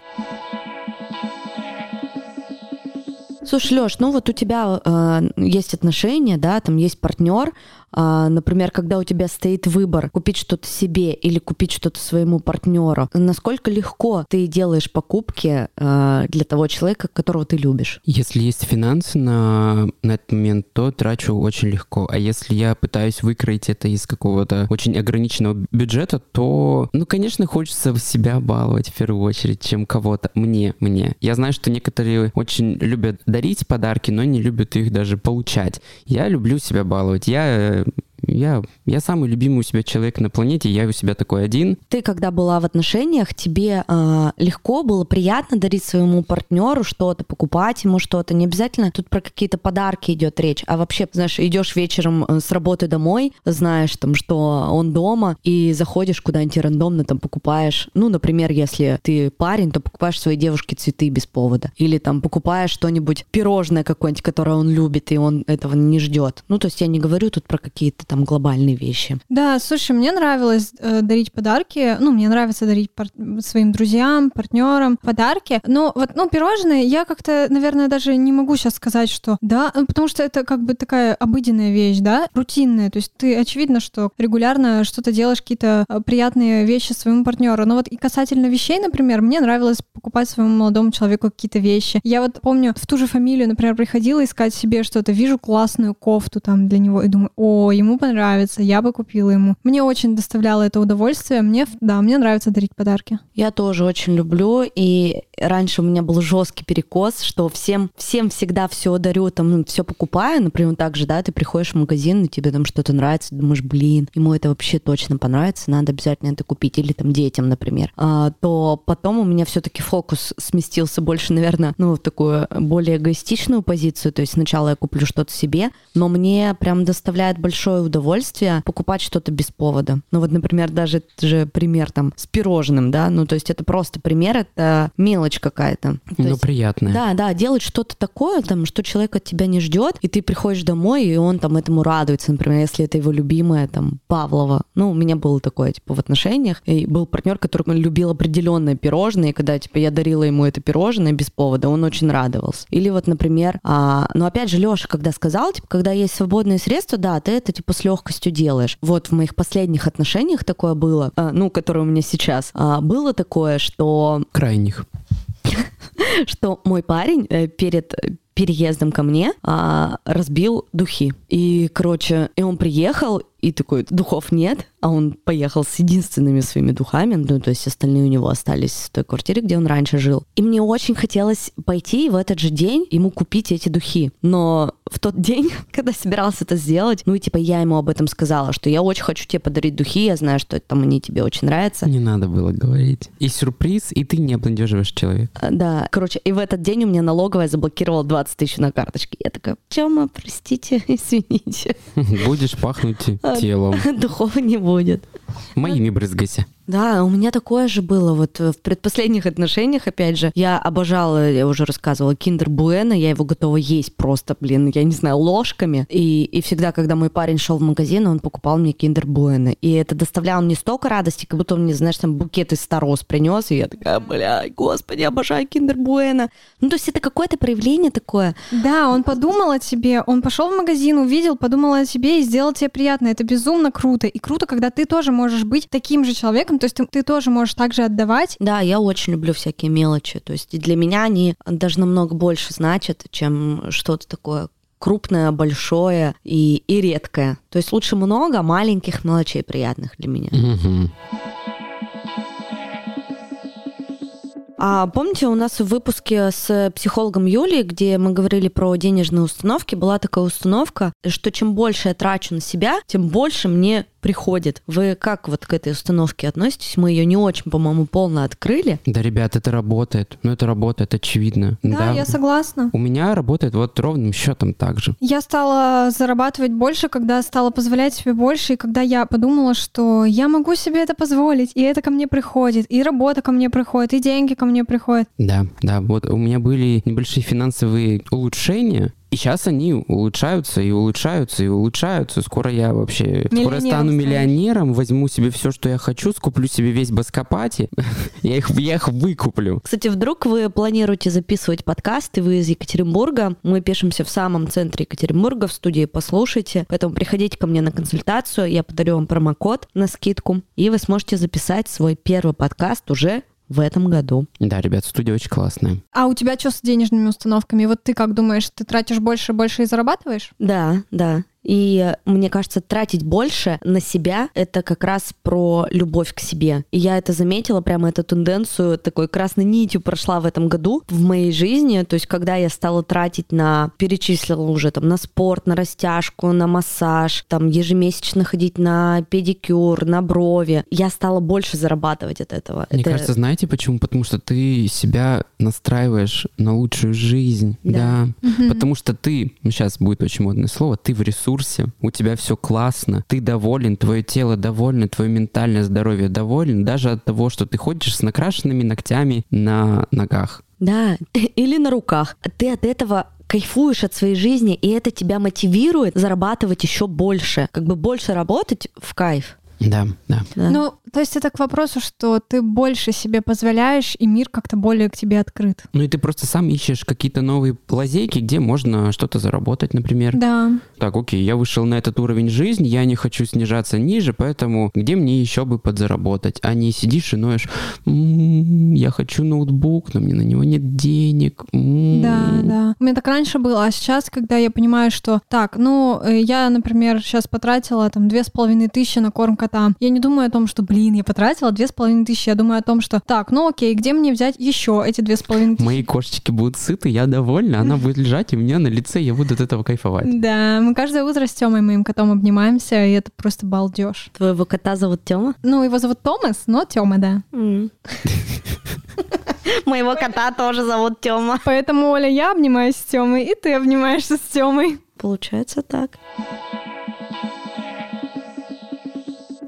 Слушай, Леш, ну вот у тебя э, есть отношения, да, там есть партнер, а, например, когда у тебя стоит выбор купить что-то себе или купить что-то своему партнеру, насколько легко ты делаешь покупки э, для того человека, которого ты любишь? Если есть финансы на, на этот момент, то трачу очень легко. А если я пытаюсь выкроить это из какого-то очень ограниченного бюджета, то, ну, конечно, хочется себя баловать в первую очередь, чем кого-то. Мне, мне. Я знаю, что некоторые очень любят дарить подарки, но не любят их даже получать. Я люблю себя баловать. Я э, я, я самый любимый у себя человек на планете, я у себя такой один. Ты, когда была в отношениях, тебе э, легко было, приятно дарить своему партнеру что-то, покупать ему что-то. Не обязательно тут про какие-то подарки идет речь, а вообще, знаешь, идешь вечером э, с работы домой, знаешь там, что он дома, и заходишь куда-нибудь рандомно, там покупаешь, ну, например, если ты парень, то покупаешь своей девушке цветы без повода. Или там покупаешь что-нибудь, пирожное какое-нибудь, которое он любит, и он этого не ждет. Ну, то есть я не говорю тут про какие-то там глобальные вещи. Да, слушай, мне нравилось э, дарить подарки. Ну, мне нравится дарить пар- своим друзьям, партнерам подарки. Но вот, ну, пирожные я как-то, наверное, даже не могу сейчас сказать, что да, ну, потому что это как бы такая обыденная вещь, да, рутинная. То есть ты очевидно, что регулярно что-то делаешь, какие-то э, приятные вещи своему партнеру. Но вот и касательно вещей, например, мне нравилось покупать своему молодому человеку какие-то вещи. Я вот помню, в ту же фамилию, например, приходила искать себе что-то, вижу классную кофту там для него и думаю, о, ему понравится, я бы купила ему. Мне очень доставляло это удовольствие. Мне, да, мне нравится дарить подарки. Я тоже очень люблю, и раньше у меня был жесткий перекос, что всем, всем всегда все дарю, там, ну, все покупаю, например, так же, да, ты приходишь в магазин, и тебе там что-то нравится, думаешь, блин, ему это вообще точно понравится, надо обязательно это купить, или там детям, например, а, то потом у меня все-таки фокус сместился больше, наверное, ну, в такую более эгоистичную позицию, то есть сначала я куплю что-то себе, но мне прям доставляет большое удовольствие покупать что-то без повода. Ну вот, например, даже же пример там с пирожным, да, ну то есть это просто пример, это мелочь какая-то. То Ну, есть- приятное. да, да, делать что-то такое, там, что человек от тебя не ждет, и ты приходишь домой, и он там этому радуется, например, если это его любимая, там, Павлова. Ну, у меня было такое, типа, в отношениях, и был партнер, который любил определенное пирожное, и когда, типа, я дарила ему это пирожное без повода, он очень радовался. Или вот, например, а, ну, опять же, Леша, когда сказал, типа, когда есть свободные средства, да, ты это, типа, с легкостью делаешь. Вот в моих последних отношениях такое было, а, ну, которое у меня сейчас, а, было такое, что Крайних. что мой парень э, перед переездом ко мне а, разбил духи. И, короче, и он приехал, и такой, духов нет, а он поехал с единственными своими духами, ну, то есть остальные у него остались в той квартире, где он раньше жил. И мне очень хотелось пойти в этот же день ему купить эти духи. Но в тот день, когда собирался это сделать, ну, и типа я ему об этом сказала, что я очень хочу тебе подарить духи, я знаю, что там они тебе очень нравятся. Не надо было говорить. И сюрприз, и ты не обнадеживаешь человека. А, Да, короче, и в этот день у меня налоговая заблокировала 20 тысяч на карточке. Я такая, Тёма, простите, извините, Будешь пахнуть телом. духов не будет. Моими брызгайся. Да, у меня такое же было вот в предпоследних отношениях, опять же. Я обожала, я уже рассказывала, киндер Буэна, я его готова есть просто, блин, я не знаю, ложками. И, и всегда, когда мой парень шел в магазин, он покупал мне киндер Буэна. И это доставляло мне столько радости, как будто он мне, знаешь, там букет из ста роз принес, и я такая, бля, господи, обожаю киндер Буэна. Ну, то есть это какое-то проявление такое. Да, он подумал о тебе, он пошел в магазин, увидел, подумал о тебе и сделал тебе приятно. Это безумно круто. И круто, когда ты тоже можешь быть таким же человеком, то есть ты, ты тоже можешь также отдавать. Да, я очень люблю всякие мелочи. То есть для меня они даже намного больше значат, чем что-то такое крупное, большое и, и редкое. То есть лучше много маленьких мелочей приятных для меня. А помните, у нас в выпуске с психологом Юлией, где мы говорили про денежные установки, была такая установка, что чем больше я трачу на себя, тем больше мне приходит. Вы как вот к этой установке относитесь? Мы ее не очень, по-моему, полно открыли. Да, ребят, это работает. Ну, это работает, очевидно. Да, я согласна. У меня работает вот ровным счетом так же. Я стала зарабатывать больше, когда стала позволять себе больше, и когда я подумала, что я могу себе это позволить, и это ко мне приходит, и работа ко мне приходит, и деньги ко мне приходят. Да, да, вот у меня были небольшие финансовые улучшения, и сейчас они улучшаются и улучшаются и улучшаются. Скоро я вообще скоро я стану миллионером, возьму себе все, что я хочу, скуплю себе весь Баскопати, я их, я их выкуплю. Кстати, вдруг вы планируете записывать подкаст, и вы из Екатеринбурга. Мы пишемся в самом центре Екатеринбурга, в студии «Послушайте». Поэтому приходите ко мне на консультацию, я подарю вам промокод на скидку, и вы сможете записать свой первый подкаст уже в этом году. Да, ребят, студия очень классная. А у тебя что с денежными установками? Вот ты как думаешь, ты тратишь больше и больше и зарабатываешь? Да, да. И мне кажется, тратить больше на себя — это как раз про любовь к себе. И я это заметила, прямо эту тенденцию такой красной нитью прошла в этом году в моей жизни. То есть, когда я стала тратить на, перечислила уже там на спорт, на растяжку, на массаж, там ежемесячно ходить на педикюр, на брови, я стала больше зарабатывать от этого. Мне Это- кажется, знаете почему? Потому что ты себя настраиваешь на лучшую жизнь. Да. Да. Потому что ты, сейчас будет очень модное слово, ты в ресурсе, у тебя все классно, ты доволен, твое тело довольно, твое ментальное здоровье доволен, даже от того, что ты ходишь с накрашенными ногтями на ногах. Да, или на руках. Ты от этого кайфуешь от своей жизни, и это тебя мотивирует зарабатывать еще больше, как бы больше работать в кайф. Да, да. Да. Ну, то есть это к вопросу, что ты больше себе позволяешь, и мир как-то более к тебе открыт. Ну и ты просто сам ищешь какие-то новые лазейки, где можно что-то заработать, например. Да. Так, окей, я вышел на этот уровень жизни, я не хочу снижаться ниже, поэтому где мне еще бы подзаработать? А не сидишь и ноешь, «М, я хочу ноутбук, но мне на него нет денег. М». Да, да. У меня так раньше было, а сейчас, когда я понимаю, что так, ну, э, я, например, сейчас потратила там две с половиной тысячи на корм кота, я не думаю о том, что, блин, я потратила две с половиной тысячи, я думаю о том, что так, ну окей, где мне взять еще эти две с половиной тысячи? Мои кошечки будут сыты, я довольна, она будет лежать у меня на лице, я буду от этого кайфовать. Да, мы каждое утро с Тёмой, моим котом, обнимаемся, и это просто балдеж. Твоего кота зовут Тёма? Ну, его зовут Томас, но Тёма, да. Моего кота тоже зовут Тёма. Поэтому, Оля, я обнимаюсь с Тёмой, и ты обнимаешься с Тёмой. Получается так.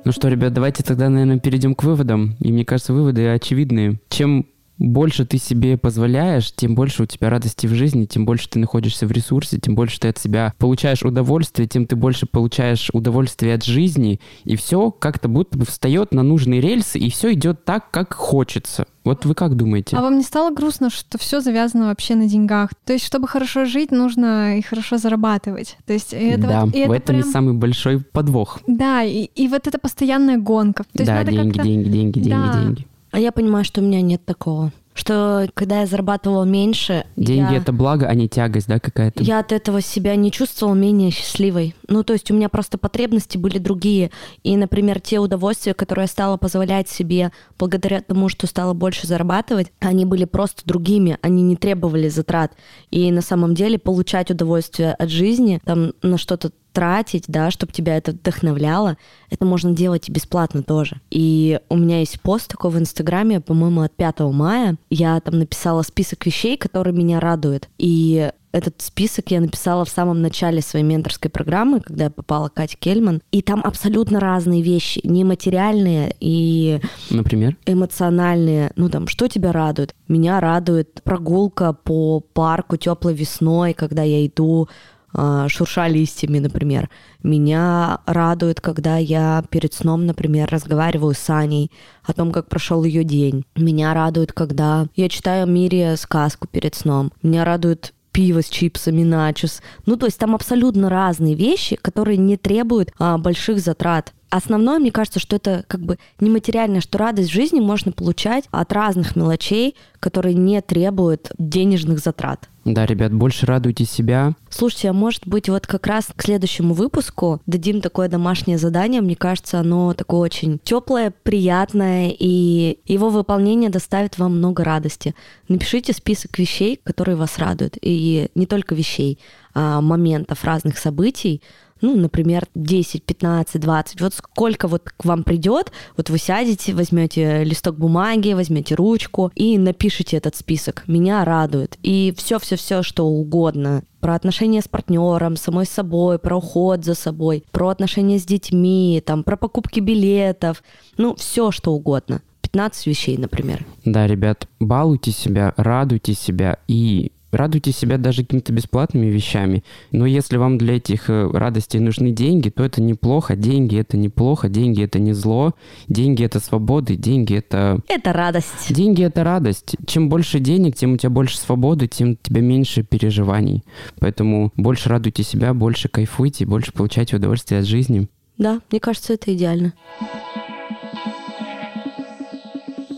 Ну что, ребят, давайте тогда, наверное, перейдем к выводам. И мне кажется, выводы очевидные. Чем больше ты себе позволяешь, тем больше у тебя радости в жизни, тем больше ты находишься в ресурсе, тем больше ты от себя получаешь удовольствие, тем ты больше получаешь удовольствие от жизни, и все как-то будто бы встает на нужные рельсы, и все идет так, как хочется. Вот вы как думаете? А вам не стало грустно, что все завязано вообще на деньгах? То есть, чтобы хорошо жить, нужно и хорошо зарабатывать. То есть, и это да, вот- и в это этом и прям- самый большой подвох. Да, и, и вот это постоянная гонка. То есть да, деньги, деньги, деньги, деньги, Да. деньги. А я понимаю, что у меня нет такого. Что когда я зарабатывала меньше, Деньги я... это благо, а не тягость, да, какая-то? Я от этого себя не чувствовала менее счастливой. Ну, то есть у меня просто потребности были другие. И, например, те удовольствия, которые я стала позволять себе благодаря тому, что стала больше зарабатывать, они были просто другими, они не требовали затрат. И на самом деле получать удовольствие от жизни, там на что-то тратить, да, чтобы тебя это вдохновляло, это можно делать и бесплатно тоже. И у меня есть пост такой в Инстаграме, по-моему, от 5 мая. Я там написала список вещей, которые меня радуют. И этот список я написала в самом начале своей менторской программы, когда я попала к Кате Кельман. И там абсолютно разные вещи, нематериальные и Например? эмоциональные. Ну там, что тебя радует? Меня радует прогулка по парку теплой весной, когда я иду шурша листьями, например. Меня радует, когда я перед сном, например, разговариваю с Аней о том, как прошел ее день. Меня радует, когда я читаю Мире сказку перед сном. Меня радует пиво с чипсами, начос. Ну, то есть там абсолютно разные вещи, которые не требуют а, больших затрат. Основное, мне кажется, что это как бы нематериальное, что радость в жизни можно получать от разных мелочей, которые не требуют денежных затрат. Да, ребят, больше радуйте себя. Слушайте, а может быть вот как раз к следующему выпуску дадим такое домашнее задание. Мне кажется, оно такое очень теплое, приятное, и его выполнение доставит вам много радости. Напишите список вещей, которые вас радуют. И не только вещей, а моментов разных событий, ну, например, 10, 15, 20, вот сколько вот к вам придет, вот вы сядете, возьмете листок бумаги, возьмете ручку и напишите этот список. Меня радует. И все-все-все, что угодно. Про отношения с партнером, самой собой, про уход за собой, про отношения с детьми, там, про покупки билетов, ну, все что угодно. 15 вещей, например. Да, ребят, балуйте себя, радуйте себя и радуйте себя даже какими-то бесплатными вещами. Но если вам для этих э, радостей нужны деньги, то это неплохо. Деньги это неплохо, деньги это не зло, деньги это свобода, деньги это... Это радость. Деньги это радость. Чем больше денег, тем у тебя больше свободы, тем у тебя меньше переживаний. Поэтому больше радуйте себя, больше кайфуйте, больше получайте удовольствие от жизни. Да, мне кажется, это идеально.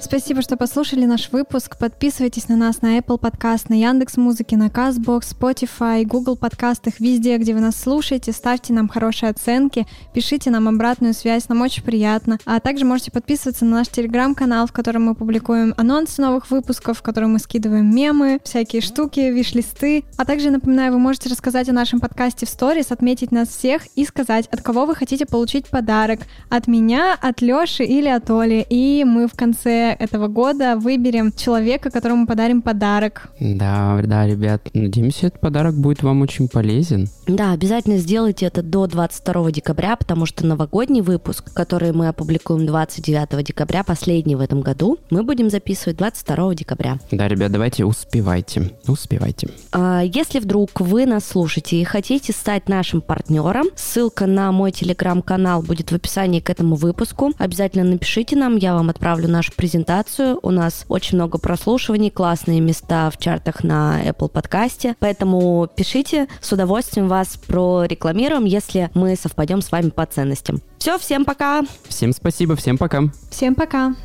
Спасибо, что послушали наш выпуск. Подписывайтесь на нас на Apple Podcast, на Яндекс Музыке, на Castbox, Spotify, Google подкастах, везде, где вы нас слушаете. Ставьте нам хорошие оценки, пишите нам обратную связь, нам очень приятно. А также можете подписываться на наш телеграм-канал, в котором мы публикуем анонсы новых выпусков, в котором мы скидываем мемы, всякие штуки, виш-листы. А также, напоминаю, вы можете рассказать о нашем подкасте в сторис, отметить нас всех и сказать, от кого вы хотите получить подарок. От меня, от Лёши или от Оли. И мы в конце этого года выберем человека, которому подарим подарок. Да, да, ребят, надеемся, этот подарок будет вам очень полезен. Да, обязательно сделайте это до 22 декабря, потому что новогодний выпуск, который мы опубликуем 29 декабря, последний в этом году, мы будем записывать 22 декабря. Да, ребят, давайте успевайте, успевайте. А, Если вдруг вы нас слушаете и хотите стать нашим партнером, ссылка на мой телеграм-канал будет в описании к этому выпуску. Обязательно напишите нам, я вам отправлю нашу презентацию. У нас очень много прослушиваний, классные места в чартах на Apple подкасте, поэтому пишите, с удовольствием вас прорекламируем, если мы совпадем с вами по ценностям. Все, всем пока! Всем спасибо, всем пока. Всем пока!